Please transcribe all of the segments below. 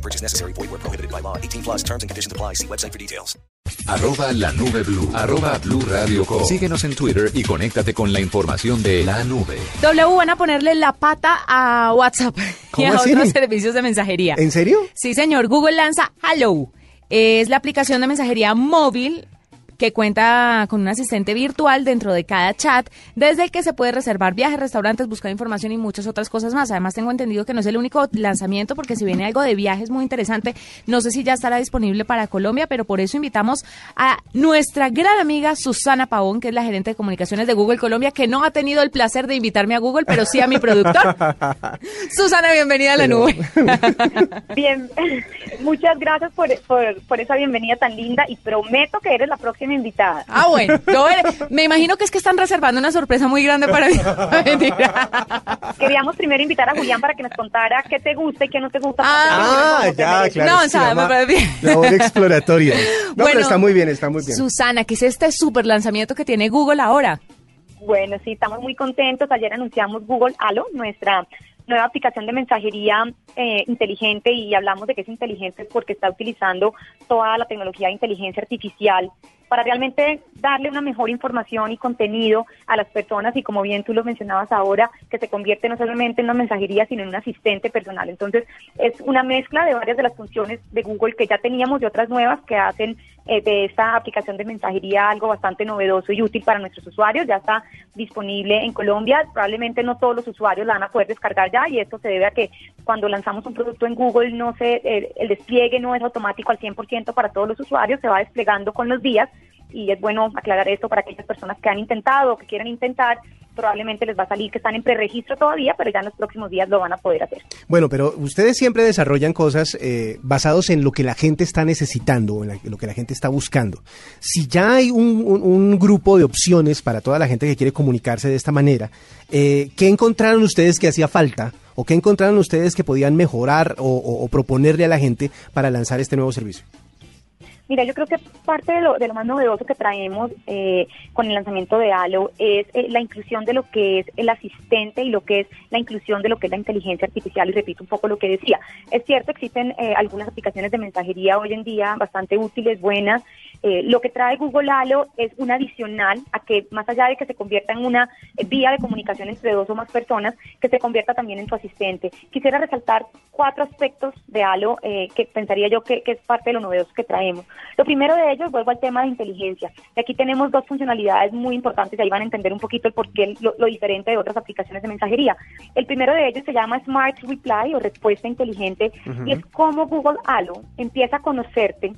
No purchase necessary. Void where prohibited by law. 18 plus terms and conditions apply. See website for details. Arroba la nube blue. Arroba blue radio com. Síguenos en Twitter y conéctate con la información de la nube. W van a ponerle la pata a WhatsApp y ¿Cómo a así? otros servicios de mensajería. ¿En serio? Sí, señor. Google lanza Hello. Es la aplicación de mensajería móvil que cuenta con un asistente virtual dentro de cada chat, desde el que se puede reservar viajes, restaurantes, buscar información y muchas otras cosas más. Además, tengo entendido que no es el único lanzamiento, porque si viene algo de viajes muy interesante, no sé si ya estará disponible para Colombia, pero por eso invitamos a nuestra gran amiga Susana Pavón, que es la gerente de comunicaciones de Google Colombia, que no ha tenido el placer de invitarme a Google, pero sí a mi productor. Susana, bienvenida a la nube. Bien, muchas gracias por, por, por esa bienvenida tan linda y prometo que eres la próxima invitada. Ah, bueno, yo me imagino que es que están reservando una sorpresa muy grande para mí. Mentira. Queríamos primero invitar a Julián para que nos contara qué te gusta y qué no te gusta. Ah, Ah, ya, claro. No, sabe, me llama parece bien. Labor exploratoria. No, Bueno, pero está muy bien, está muy bien. Susana, ¿qué es este super lanzamiento que tiene Google ahora? Bueno, sí, estamos muy contentos. Ayer anunciamos Google Halo, nuestra nueva aplicación de mensajería eh, inteligente y hablamos de que es inteligente porque está utilizando toda la tecnología de inteligencia artificial para realmente darle una mejor información y contenido a las personas y como bien tú lo mencionabas ahora, que se convierte no solamente en una mensajería, sino en un asistente personal. Entonces, es una mezcla de varias de las funciones de Google que ya teníamos y otras nuevas que hacen eh, de esta aplicación de mensajería algo bastante novedoso y útil para nuestros usuarios. Ya está disponible en Colombia. Probablemente no todos los usuarios la van a poder descargar ya y esto se debe a que cuando lanzamos un producto en Google no se, eh, el despliegue no es automático al 100% para todos los usuarios, se va desplegando con los días y es bueno aclarar esto para aquellas personas que han intentado o que quieren intentar, probablemente les va a salir que están en preregistro todavía, pero ya en los próximos días lo van a poder hacer. Bueno, pero ustedes siempre desarrollan cosas eh, basados en lo que la gente está necesitando, en lo que la gente está buscando. Si ya hay un, grupo de opciones para toda la gente que quiere comunicarse de esta manera, eh, ¿qué encontraron ustedes que hacía falta? ¿O qué encontraron ustedes que podían mejorar o proponerle a la gente para lanzar este nuevo servicio? Mira, yo creo que parte de lo, de lo más novedoso que traemos eh, con el lanzamiento de Halo es eh, la inclusión de lo que es el asistente y lo que es la inclusión de lo que es la inteligencia artificial. Y repito un poco lo que decía. Es cierto, existen eh, algunas aplicaciones de mensajería hoy en día bastante útiles, buenas. Eh, lo que trae Google Halo es un adicional a que, más allá de que se convierta en una eh, vía de comunicación entre dos o más personas, que se convierta también en tu asistente. Quisiera resaltar cuatro aspectos de Halo que pensaría yo que es parte de lo novedoso que traemos. Lo primero de ellos, vuelvo al tema de inteligencia. Y aquí tenemos dos funcionalidades muy importantes y ahí van a entender un poquito el porqué lo, lo diferente de otras aplicaciones de mensajería. El primero de ellos se llama Smart Reply o respuesta inteligente y es como Google Halo empieza a conocerte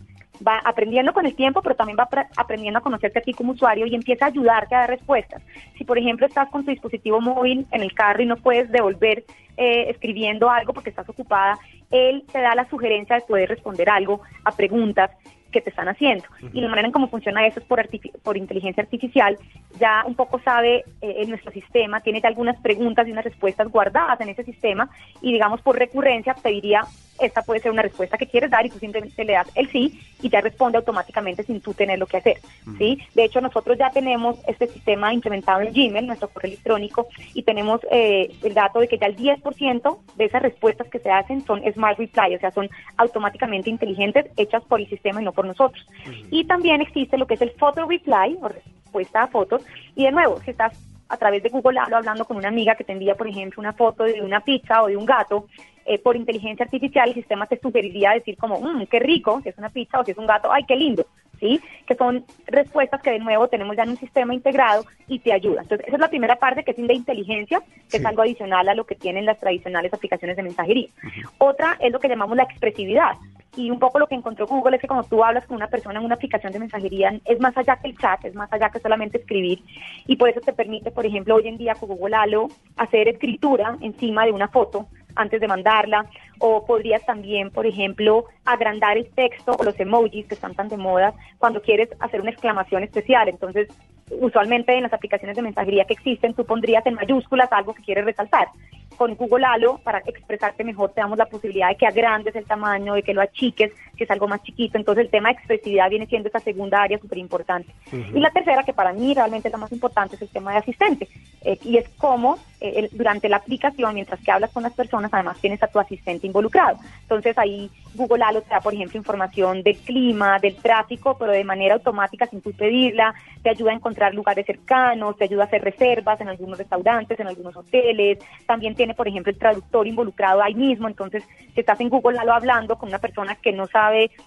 va aprendiendo con el tiempo, pero también va apre- aprendiendo a conocerte a ti como usuario y empieza a ayudarte a dar respuestas. Si, por ejemplo, estás con tu dispositivo móvil en el carro y no puedes devolver eh, escribiendo algo porque estás ocupada, él te da la sugerencia de poder responder algo a preguntas que te están haciendo. Y la manera en cómo funciona eso es por, por inteligencia artificial. Ya un poco sabe eh, en nuestro sistema, tiene algunas preguntas y unas respuestas guardadas en ese sistema y digamos por recurrencia te diría, esta puede ser una respuesta que quieres dar y tú simplemente le das el sí y ya responde automáticamente sin tú tener lo que hacer. ¿sí? De hecho, nosotros ya tenemos este sistema implementado en Gmail, nuestro correo electrónico, y tenemos eh, el dato de que ya el 10% de esas respuestas que se hacen son Smart Reply, o sea, son automáticamente inteligentes, hechas por el sistema y no por nosotros. Y también existe lo que es el Photo Reply, o respuesta a fotos, y de nuevo, si estás a través de Google Halo hablando con una amiga que te envía, por ejemplo, una foto de una pizza o de un gato, eh, por inteligencia artificial el sistema te sugeriría decir como, mmm, qué rico, si es una pizza o si es un gato, ay, qué lindo, ¿sí? Que son respuestas que de nuevo tenemos ya en un sistema integrado y te ayuda. Entonces, esa es la primera parte que es de inteligencia, que es algo adicional a lo que tienen las tradicionales aplicaciones de mensajería. Otra es lo que llamamos la expresividad. Y un poco lo que encontró Google es que cuando tú hablas con una persona en una aplicación de mensajería es más allá que el chat, es más allá que solamente escribir. Y por eso te permite, por ejemplo, hoy en día con Google Halo hacer escritura encima de una foto antes de mandarla, o podrías también, por ejemplo, agrandar el texto o los emojis que están tan de moda cuando quieres hacer una exclamación especial. Entonces, usualmente en las aplicaciones de mensajería que existen, tú pondrías en mayúsculas algo que quieres resaltar. Con Google Halo, para expresarte mejor, te damos la posibilidad de que agrandes el tamaño, de que lo achiques, si es algo más chiquito. Entonces, el tema de expresividad viene siendo esa segunda área súper importante. Y la tercera, que para mí realmente es la más importante, es el tema de asistente. Eh, y es cómo eh, durante la aplicación, mientras que hablas con las personas, además tienes a tu asistente involucrado. Entonces, ahí Google Halo te da, por ejemplo, información del clima, del tráfico, pero de manera automática sin tú pedirla, te ayuda a encontrar lugares cercanos, te ayuda a hacer reservas en algunos restaurantes, en algunos hoteles, también tiene, por ejemplo, el traductor involucrado ahí mismo, entonces si estás en Google Halo hablando con una persona que no sabe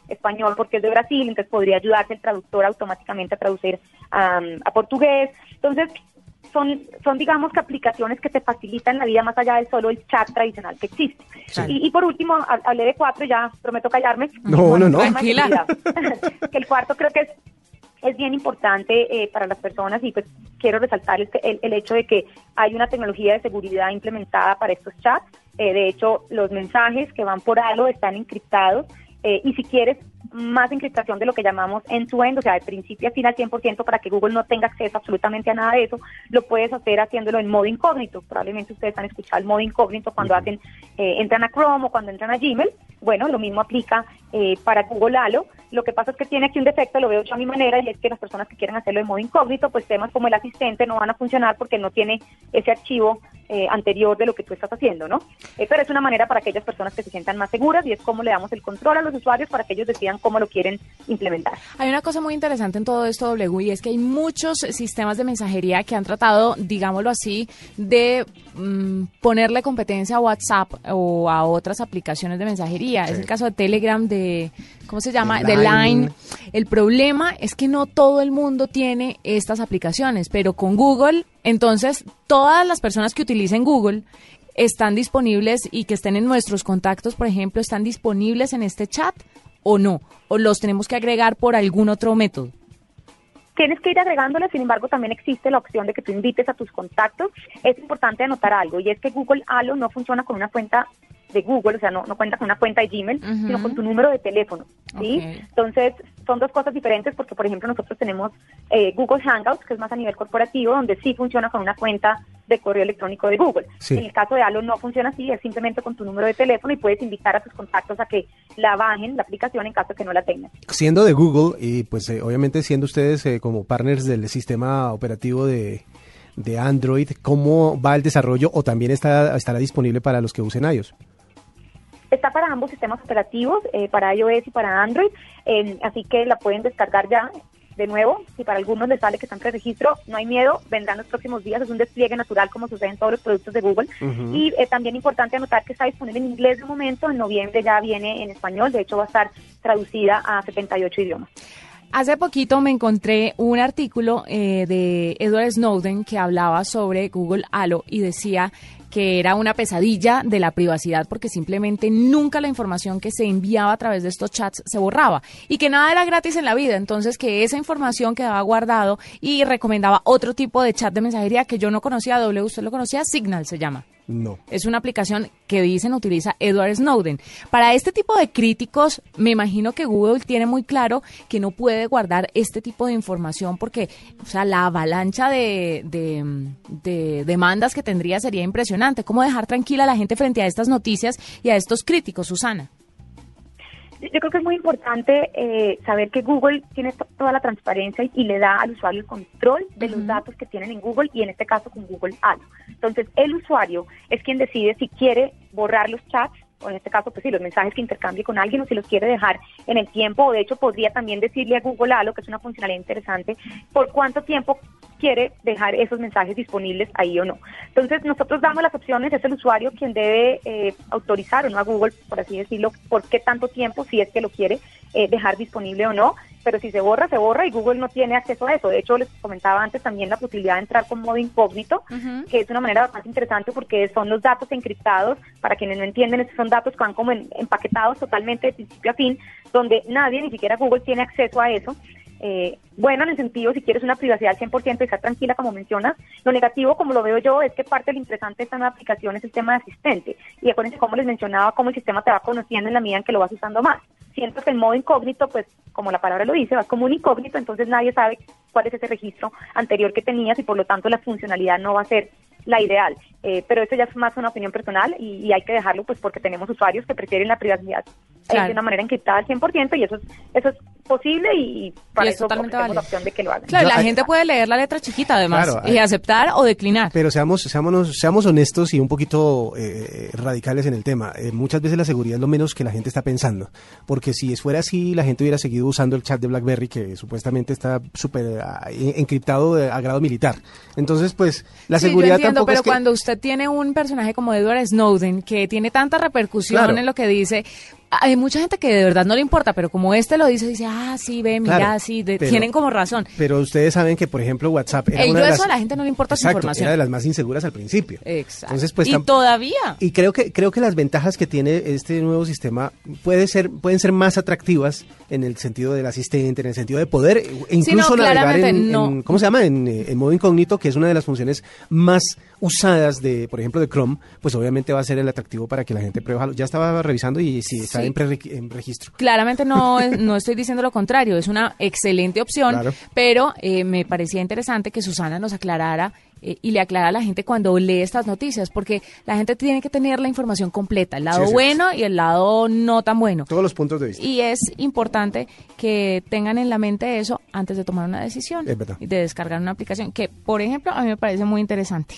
español porque es de Brasil, entonces podría ayudarte el traductor automáticamente a traducir a portugués. Entonces, son, son digamos que aplicaciones que te facilitan la vida más allá del solo el chat tradicional que existe. Y, por último, hablé de cuatro, ya prometo callarme. No, no, no. Tranquila. que el cuarto creo que es es bien importante eh, para las personas y pues quiero resaltar el, el, hecho de que hay una tecnología de seguridad implementada para estos chats. Eh, de hecho, los mensajes que van por algo están encriptados eh, y si quieres más encriptación de lo que llamamos end-to-end, o sea, de principio a fin al 100% para que Google no tenga acceso absolutamente a nada de eso, lo puedes hacer haciéndolo en modo incógnito. Probablemente ustedes han escuchado el modo incógnito cuando hacen, eh, entran a Chrome o cuando entran a Gmail. Bueno, lo mismo aplica eh, para Google Halo. Lo que pasa es que tiene aquí un defecto, lo veo yo a mi manera, y es que las personas que quieren hacerlo en modo incógnito, pues temas como el asistente no van a funcionar porque no tiene ese archivo eh, anterior de lo que tú estás haciendo, ¿no? Eh, pero es una manera para aquellas personas que se sientan más seguras y es cómo le damos el control a los usuarios para que ellos decidan cómo lo quieren implementar. Hay una cosa muy interesante en todo esto, W, y es que hay muchos sistemas de mensajería que han tratado, digámoslo así, de mm, ponerle competencia a WhatsApp o a otras aplicaciones de mensajería. Es el caso de Telegram, de, ¿cómo se llama? De Line. El problema es que no todo el mundo tiene estas aplicaciones, pero con Google entonces, todas las personas que utilicen Google están disponibles y que estén en nuestros contactos, por ejemplo, están disponibles en este chat o no, o los tenemos que agregar por algún otro método. Tienes que ir agregándoles, sin embargo, también existe la opción de que tú invites a tus contactos. Es importante anotar algo, y es que Google Halo no funciona con una cuenta de Google, o sea, no, no cuenta con una cuenta de Gmail, sino con tu número de teléfono, ¿sí? Entonces, son dos cosas diferentes porque, por ejemplo, nosotros tenemos eh, Google Hangouts, que es más a nivel corporativo, donde sí funciona con una cuenta de correo electrónico de Google. En el caso de Halo no funciona así, es simplemente con tu número de teléfono y puedes invitar a tus contactos a que la bajen, la aplicación, en caso de que no la tengan. Siendo de Google y pues eh, obviamente siendo ustedes eh, como partners del sistema operativo de, de Android, ¿cómo va el desarrollo o también está, estará disponible para los que usen iOS? Está para ambos sistemas operativos, eh, para iOS y para Android, eh, así que la pueden descargar ya. De nuevo, si para algunos les sale que están pre-registro, no hay miedo, vendrán los próximos días, es un despliegue natural como sucede en todos los productos de Google. Y eh, también importante anotar que está disponible en inglés de momento, en noviembre ya viene en español, de hecho va a estar traducida a 78 idiomas. Hace poquito me encontré un artículo de Edward Snowden que hablaba sobre Google Halo y decía que era una pesadilla de la privacidad porque simplemente nunca la información que se enviaba a través de estos chats se borraba y que nada era gratis en la vida, entonces que esa información quedaba guardado y recomendaba otro tipo de chat de mensajería que yo no conocía, W, usted lo conocía, Signal se llama. No. Es una aplicación que dicen utiliza Edward Snowden. Para este tipo de críticos, me imagino que Google tiene muy claro que no puede guardar este tipo de información porque, o sea, la avalancha de, de demandas que tendría sería impresionante. ¿Cómo dejar tranquila a la gente frente a estas noticias y a estos críticos, Susana? Yo creo que es muy importante eh, saber que Google tiene toda la transparencia y, le da al usuario el control de los datos que tienen en Google y en este caso con Google Ads. Entonces, el usuario es quien decide si quiere borrar los chats o en este caso, pues sí, los mensajes que intercambie con alguien o si los quiere dejar en el tiempo, o de hecho podría también decirle a Google Halo, que es una funcionalidad interesante, por cuánto tiempo quiere dejar esos mensajes disponibles ahí o no. Entonces, nosotros damos las opciones, es el usuario quien debe eh, autorizar o no a Google, por así decirlo, por qué tanto tiempo, si es que lo quiere eh, dejar disponible o no pero si se borra, se borra y Google no tiene acceso a eso. De hecho, les comentaba antes también la posibilidad de entrar con modo incógnito, que es una manera bastante interesante porque son los datos encriptados, para quienes no entienden, estos son datos que van como empaquetados totalmente de principio a fin, donde nadie, ni siquiera Google, tiene acceso a eso. Eh, bueno en el sentido, si quieres una privacidad al 100% y estar tranquila, como mencionas. Lo negativo, como lo veo yo, es que parte de lo interesante de esta nueva aplicación es el tema de asistente. Y acuérdense, como les mencionaba, cómo el sistema te va conociendo en la medida en que lo vas usando más. Siento que el modo incógnito, pues, como la palabra lo dice, vas como un incógnito, entonces nadie sabe cuál es ese registro anterior que tenías y por lo tanto la funcionalidad no va a ser la ideal. Eh, pero eso ya es más una opinión personal y, hay que dejarlo pues porque tenemos usuarios que prefieren la privacidad Claro. de una manera encriptada al 100% y eso es, eso es posible y para Y es eso totalmente válido. la opción de que lo hagan. Claro, Yo- la hay- gente puede leer la letra chiquita además Claro, y hay- aceptar o declinar. Pero seamos, seamos, seamos honestos y un poquito eh, radicales en el tema. Eh, muchas veces la seguridad es lo menos que la gente está pensando. Porque si fuera así, la gente hubiera seguido usando el chat de BlackBerry, que supuestamente está súper ah, en- encriptado de- a grado militar. Entonces, pues, la Sí, yo seguridad entiendo, tampoco pero es que... cuando usted tiene un personaje como Edward Snowden que tiene tanta repercusión Claro. en lo que dice, hay mucha gente que de verdad no le importa, pero como este lo dice, dice, ah, sí, ve, mira, Claro, sí, de- pero- tienen como razón. Pero ustedes saben que, por ejemplo, WhatsApp era una de las... a la gente no le importa su Exacto, información. era de las más inseguras al principio. Exacto. Entonces, pues, y todavía. Y creo que creo que las ventajas que tiene este nuevo sistema puede ser pueden ser más atractivas en el sentido del asistente, en el sentido de poder e incluso no, navegar en, no. en- ¿cómo se llama? En, eh, en modo incógnito, que es una de las funciones más usadas de, por ejemplo, de Chrome, pues obviamente va a ser el atractivo para que la gente pruebe. Ya estaba revisando y sí está Sí. En, pre- en registro. Claramente no, no estoy diciendo lo contrario, es una excelente opción, Claro. pero eh, me parecía interesante que Susana nos aclarara eh, y le aclara a la gente cuando lee estas noticias, porque la gente tiene que tener la información completa, el lado Sí, bueno y el lado no tan bueno. Todos los puntos de vista. Y es importante que tengan en la mente eso antes de tomar una decisión Es verdad. y de descargar una aplicación que, por ejemplo, a mí me parece muy interesante.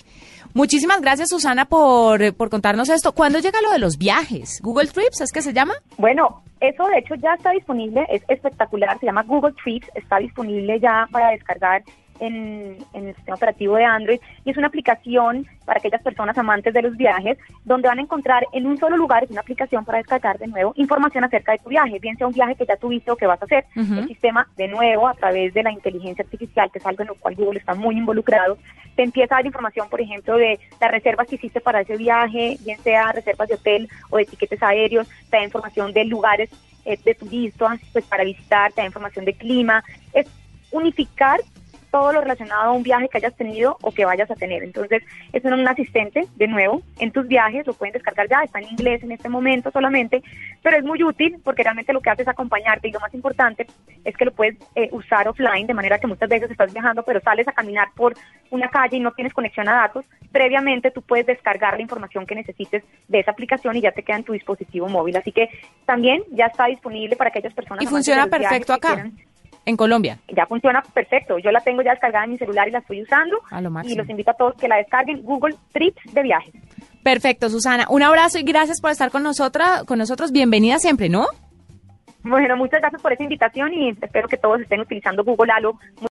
Muchísimas gracias, Susana, por, por contarnos esto. ¿Cuándo llega lo de los viajes? ¿Google Trips es que se llama? Bueno, eso de hecho ya está disponible, es espectacular, se llama Google Trips, está disponible ya para descargar en, en el sistema operativo de Android y es una aplicación para aquellas personas amantes de los viajes donde van a encontrar en un solo lugar, es una aplicación para descargar de nuevo información acerca de tu viaje, bien sea un viaje que ya tuviste o que vas a hacer. El sistema de nuevo a través de la inteligencia artificial, que es algo en lo cual Google está muy involucrado, te empieza a dar información, por ejemplo, de las reservas que hiciste para ese viaje, bien sea reservas de hotel o de tiquetes aéreos, te da información de lugares eh, de turistas pues, para visitar, te da información de clima. Es unificar todo lo relacionado a un viaje que hayas tenido o que vayas a tener. Entonces, es un, asistente, de nuevo, en tus viajes, lo pueden descargar ya, está en inglés en este momento solamente, pero es muy útil porque realmente lo que hace es acompañarte y lo más importante es que lo puedes eh, usar offline, de manera que muchas veces estás viajando, pero sales a caminar por una calle y no tienes conexión a datos, previamente tú puedes descargar la información que necesites de esa aplicación y ya te queda en tu dispositivo móvil. Así que también ya está disponible para aquellas personas. Y funciona perfecto acá, en Colombia. ya funciona perfecto. Yo la tengo ya descargada en mi celular y la estoy usando. A lo y máximo. los invito a todos que la descarguen. Google Trips de viajes. Perfecto, Susana. Un abrazo y gracias por estar con nosotras, con nosotros. Bienvenida siempre, ¿no? Bueno, muchas gracias por esa invitación y espero que todos estén utilizando Google Halo.